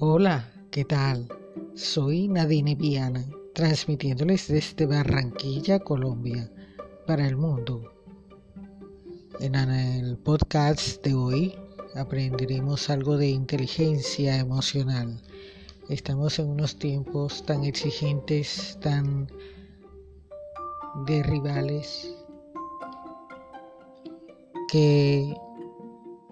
Hola, ¿qué tal? Soy Nadine Viana, transmitiéndoles desde Barranquilla, Colombia, para el mundo. En el podcast de hoy aprenderemos algo de inteligencia emocional. Estamos en unos tiempos tan exigentes, tan de rivales, que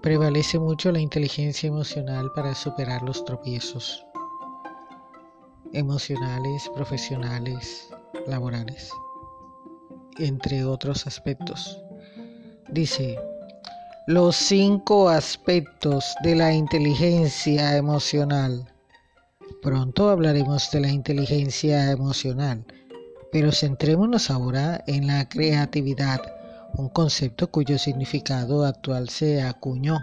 prevalece mucho la inteligencia emocional para superar los tropiezos emocionales, profesionales, laborales, entre otros aspectos. Dice, los cinco aspectos de la inteligencia emocional. Pronto hablaremos de la inteligencia emocional, pero centrémonos ahora en la creatividad un concepto cuyo significado actual se acuñó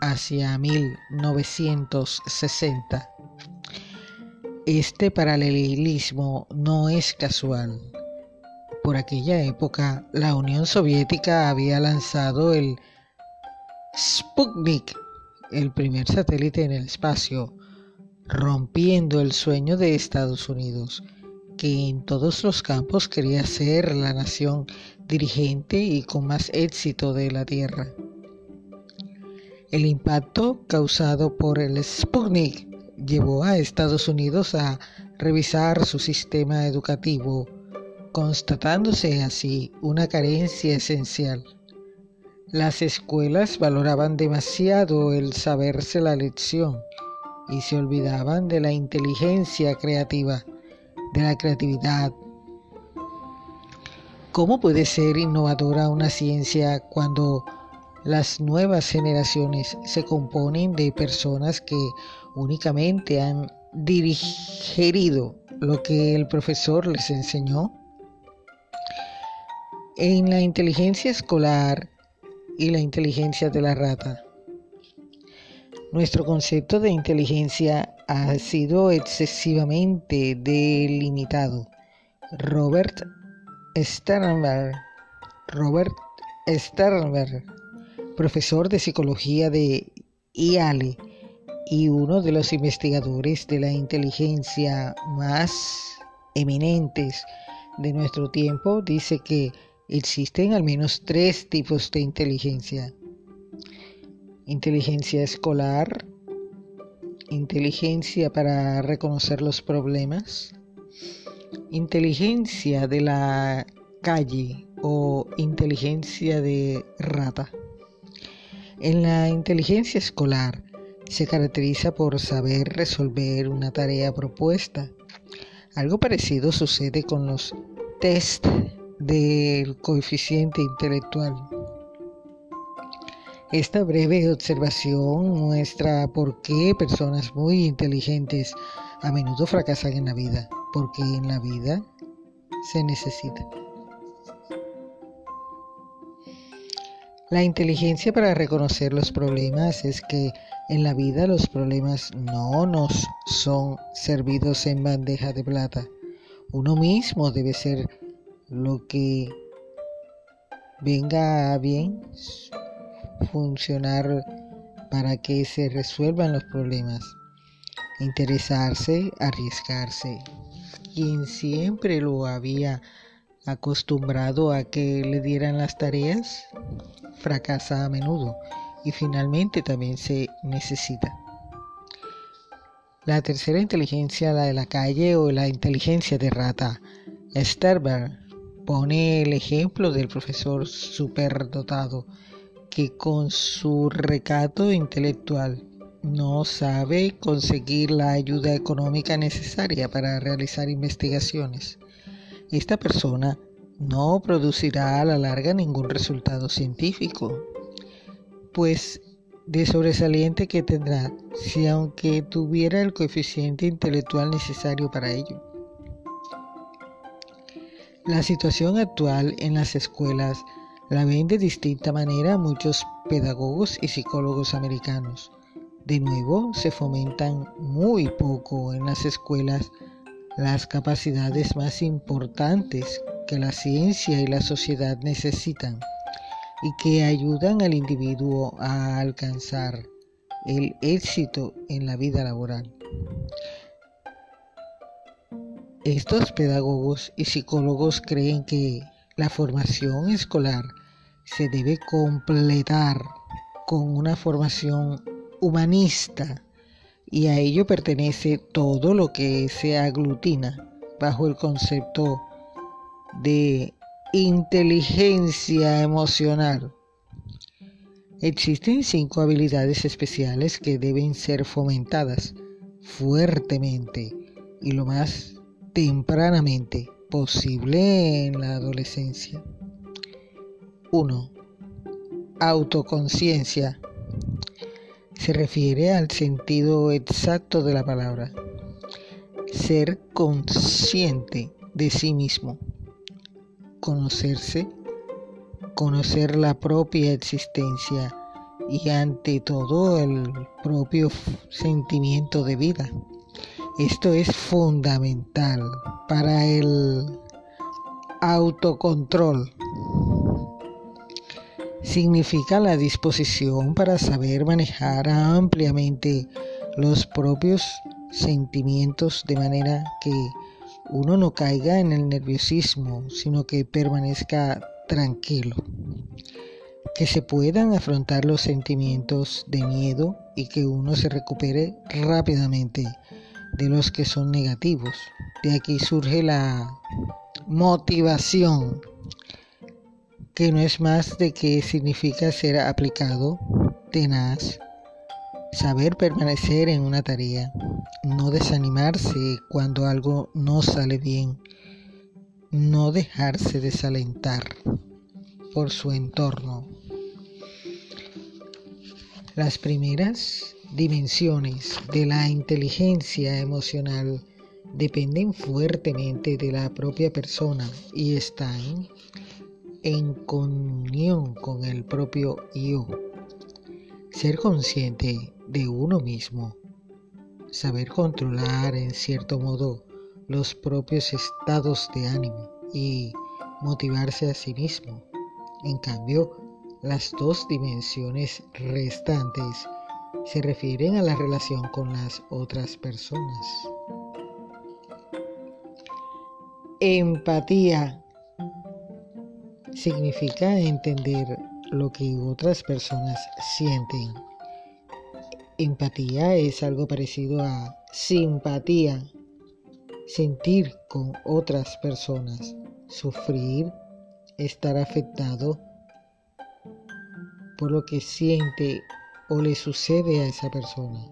hacia 1960. Este paralelismo no es casual. Por aquella época, la Unión Soviética había lanzado el Sputnik, el primer satélite en el espacio, rompiendo el sueño de Estados Unidos, que en todos los campos quería ser la nación dirigente y con más éxito de la Tierra. El impacto causado por el Sputnik llevó a Estados Unidos a revisar su sistema educativo, constatándose así una carencia esencial. Las escuelas valoraban demasiado el saberse la lección y se olvidaban de la inteligencia creativa, de la creatividad, ¿Cómo puede ser innovadora una ciencia cuando las nuevas generaciones se componen de personas que únicamente han digerido lo que el profesor les enseñó? En la inteligencia escolar y la inteligencia de la rata. Nuestro concepto de inteligencia ha sido excesivamente delimitado. Robert Sternberg, Robert Sternberg, profesor de psicología de IALE y uno de los investigadores de la inteligencia más eminentes de nuestro tiempo, dice que existen al menos tres tipos de inteligencia. Inteligencia escolar, inteligencia para reconocer los problemas, inteligencia de la calle o inteligencia de rata. En la inteligencia escolar se caracteriza por saber resolver una tarea propuesta. Algo parecido sucede con los test del coeficiente intelectual. Esta breve observación muestra por qué personas muy inteligentes a menudo fracasan en la vida porque en la vida se necesita. La inteligencia para reconocer los problemas es que en la vida los problemas no nos son servidos en bandeja de plata. Uno mismo debe ser lo que venga bien funcionar para que se resuelvan los problemas. Interesarse, arriesgarse, quien siempre lo había acostumbrado a que le dieran las tareas, fracasa a menudo y finalmente también se necesita. La tercera inteligencia, la de la calle o la inteligencia de rata, Sterber pone el ejemplo del profesor superdotado que con su recato intelectual no sabe conseguir la ayuda económica necesaria para realizar investigaciones. Esta persona no producirá a la larga ningún resultado científico, pues de sobresaliente que tendrá si aunque tuviera el coeficiente intelectual necesario para ello. La situación actual en las escuelas la ven de distinta manera muchos pedagogos y psicólogos americanos. De nuevo, se fomentan muy poco en las escuelas las capacidades más importantes que la ciencia y la sociedad necesitan y que ayudan al individuo a alcanzar el éxito en la vida laboral. Estos pedagogos y psicólogos creen que la formación escolar se debe completar con una formación humanista y a ello pertenece todo lo que se aglutina bajo el concepto de inteligencia emocional. Existen cinco habilidades especiales que deben ser fomentadas fuertemente y lo más tempranamente posible en la adolescencia. 1. Autoconciencia. Se refiere al sentido exacto de la palabra. Ser consciente de sí mismo. Conocerse. Conocer la propia existencia y ante todo el propio sentimiento de vida. Esto es fundamental para el autocontrol. Significa la disposición para saber manejar ampliamente los propios sentimientos de manera que uno no caiga en el nerviosismo, sino que permanezca tranquilo. Que se puedan afrontar los sentimientos de miedo y que uno se recupere rápidamente de los que son negativos. De aquí surge la motivación, que no es más de que significa ser aplicado, tenaz, saber permanecer en una tarea, no desanimarse cuando algo no sale bien, no dejarse desalentar por su entorno. Las primeras dimensiones de la inteligencia emocional dependen fuertemente de la propia persona y están en comunión con el propio yo. Ser consciente de uno mismo, saber controlar en cierto modo los propios estados de ánimo y motivarse a sí mismo. En cambio, las dos dimensiones restantes se refieren a la relación con las otras personas. Empatía significa entender lo que otras personas sienten. Empatía es algo parecido a simpatía, sentir con otras personas, sufrir, estar afectado por lo que siente o le sucede a esa persona.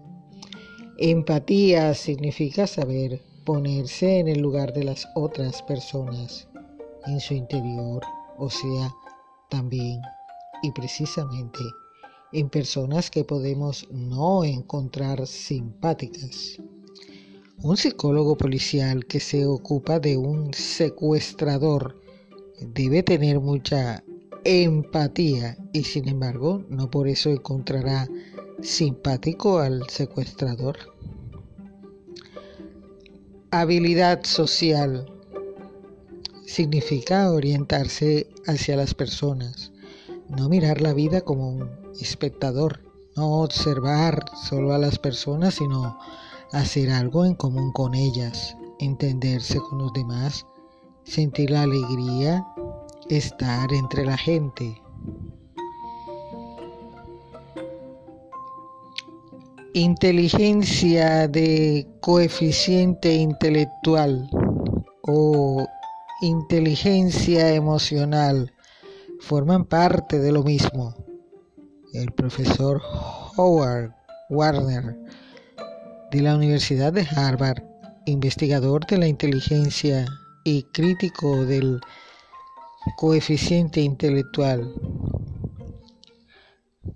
Empatía significa saber ponerse en el lugar de las otras personas, en su interior, o sea, también y precisamente en personas que podemos no encontrar simpáticas. Un psicólogo policial que se ocupa de un secuestrador debe tener mucha empatía y sin embargo no por eso encontrará simpático al secuestrador. Habilidad social significa orientarse hacia las personas, no mirar la vida como un espectador, no observar solo a las personas, sino hacer algo en común con ellas, entenderse con los demás, sentir la alegría estar entre la gente. Inteligencia de coeficiente intelectual o inteligencia emocional forman parte de lo mismo. El profesor Howard Warner de la Universidad de Harvard, investigador de la inteligencia y crítico del coeficiente intelectual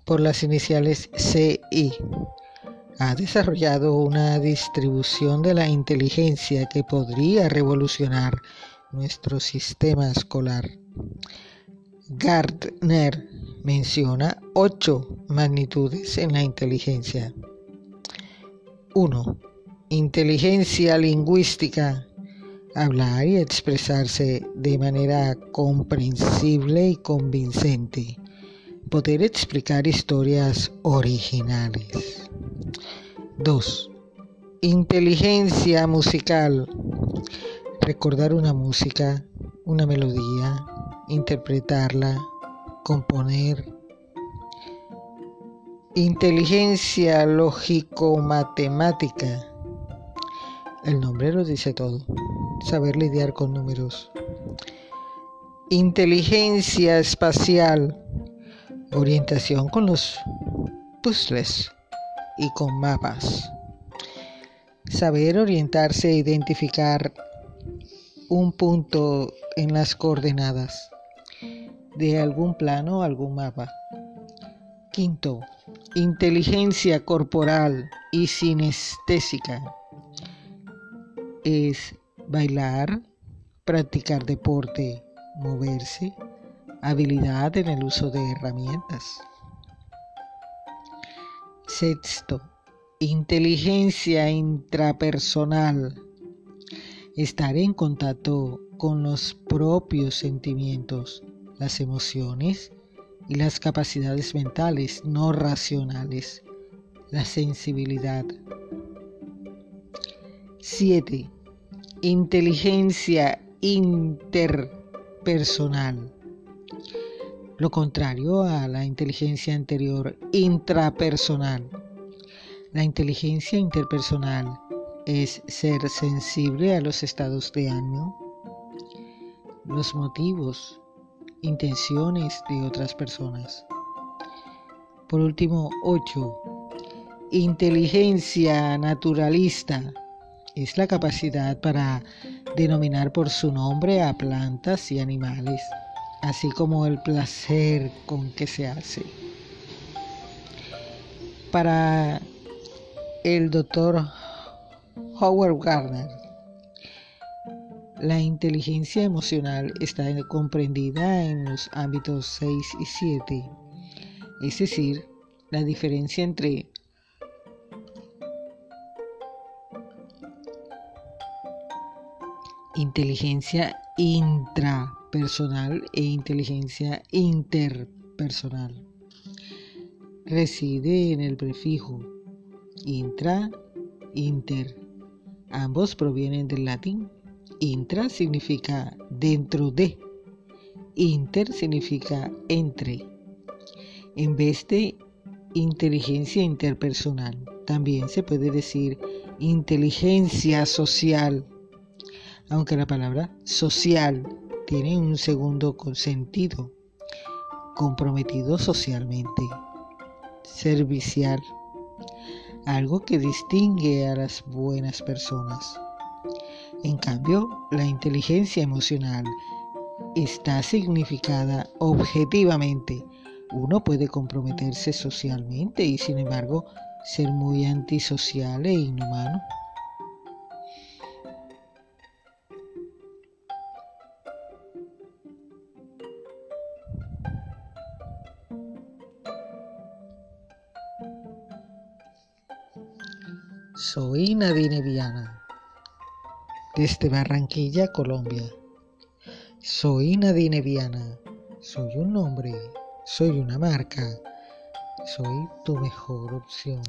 por las iniciales CI. Ha desarrollado una distribución de la inteligencia que podría revolucionar nuestro sistema escolar. Gardner menciona ocho magnitudes en la inteligencia. 1. Inteligencia lingüística hablar y expresarse de manera comprensible y convincente, poder explicar historias originales. 2. Inteligencia musical. Recordar una música, una melodía, interpretarla, componer. Inteligencia lógico-matemática. El nombre lo dice todo. Saber lidiar con números. Inteligencia espacial. Orientación con los puzzles y con mapas. Saber orientarse e identificar un punto en las coordenadas de algún plano o algún mapa. Quinto, inteligencia corporal y sinestésica. Es bailar, practicar deporte, moverse, habilidad en el uso de herramientas. Sexto, inteligencia intrapersonal. Estar en contacto con los propios sentimientos, las emociones y las capacidades mentales no racionales, la sensibilidad. 7. Inteligencia interpersonal. Lo contrario a la inteligencia anterior, intrapersonal la inteligencia interpersonal es ser sensible a los estados de ánimo, los motivos, intenciones de otras personas. Por último, 8. Inteligencia naturalista es la capacidad para denominar por su nombre a plantas y animales, así como el placer con que se hace. Para el doctor Howard Gardner. La inteligencia emocional está comprendida en los ámbitos 6 y 7, es decir, la diferencia entre inteligencia intrapersonal e inteligencia interpersonal. Reside en el prefijo intra, inter. Ambos provienen del latín. Intra significa dentro de. Inter significa entre. En vez de inteligencia interpersonal, también se puede decir inteligencia social, aunque la palabra social tiene un segundo sentido, comprometido socialmente, servicial algo que distingue a las buenas personas. En cambio, la inteligencia emocional está significada objetivamente. Uno puede comprometerse socialmente y sin embargo ser muy antisocial e inhumano. Soy Nadine Viana, desde Barranquilla, Colombia. Soy Nadine Viana, soy un nombre, soy una marca, soy tu mejor opción.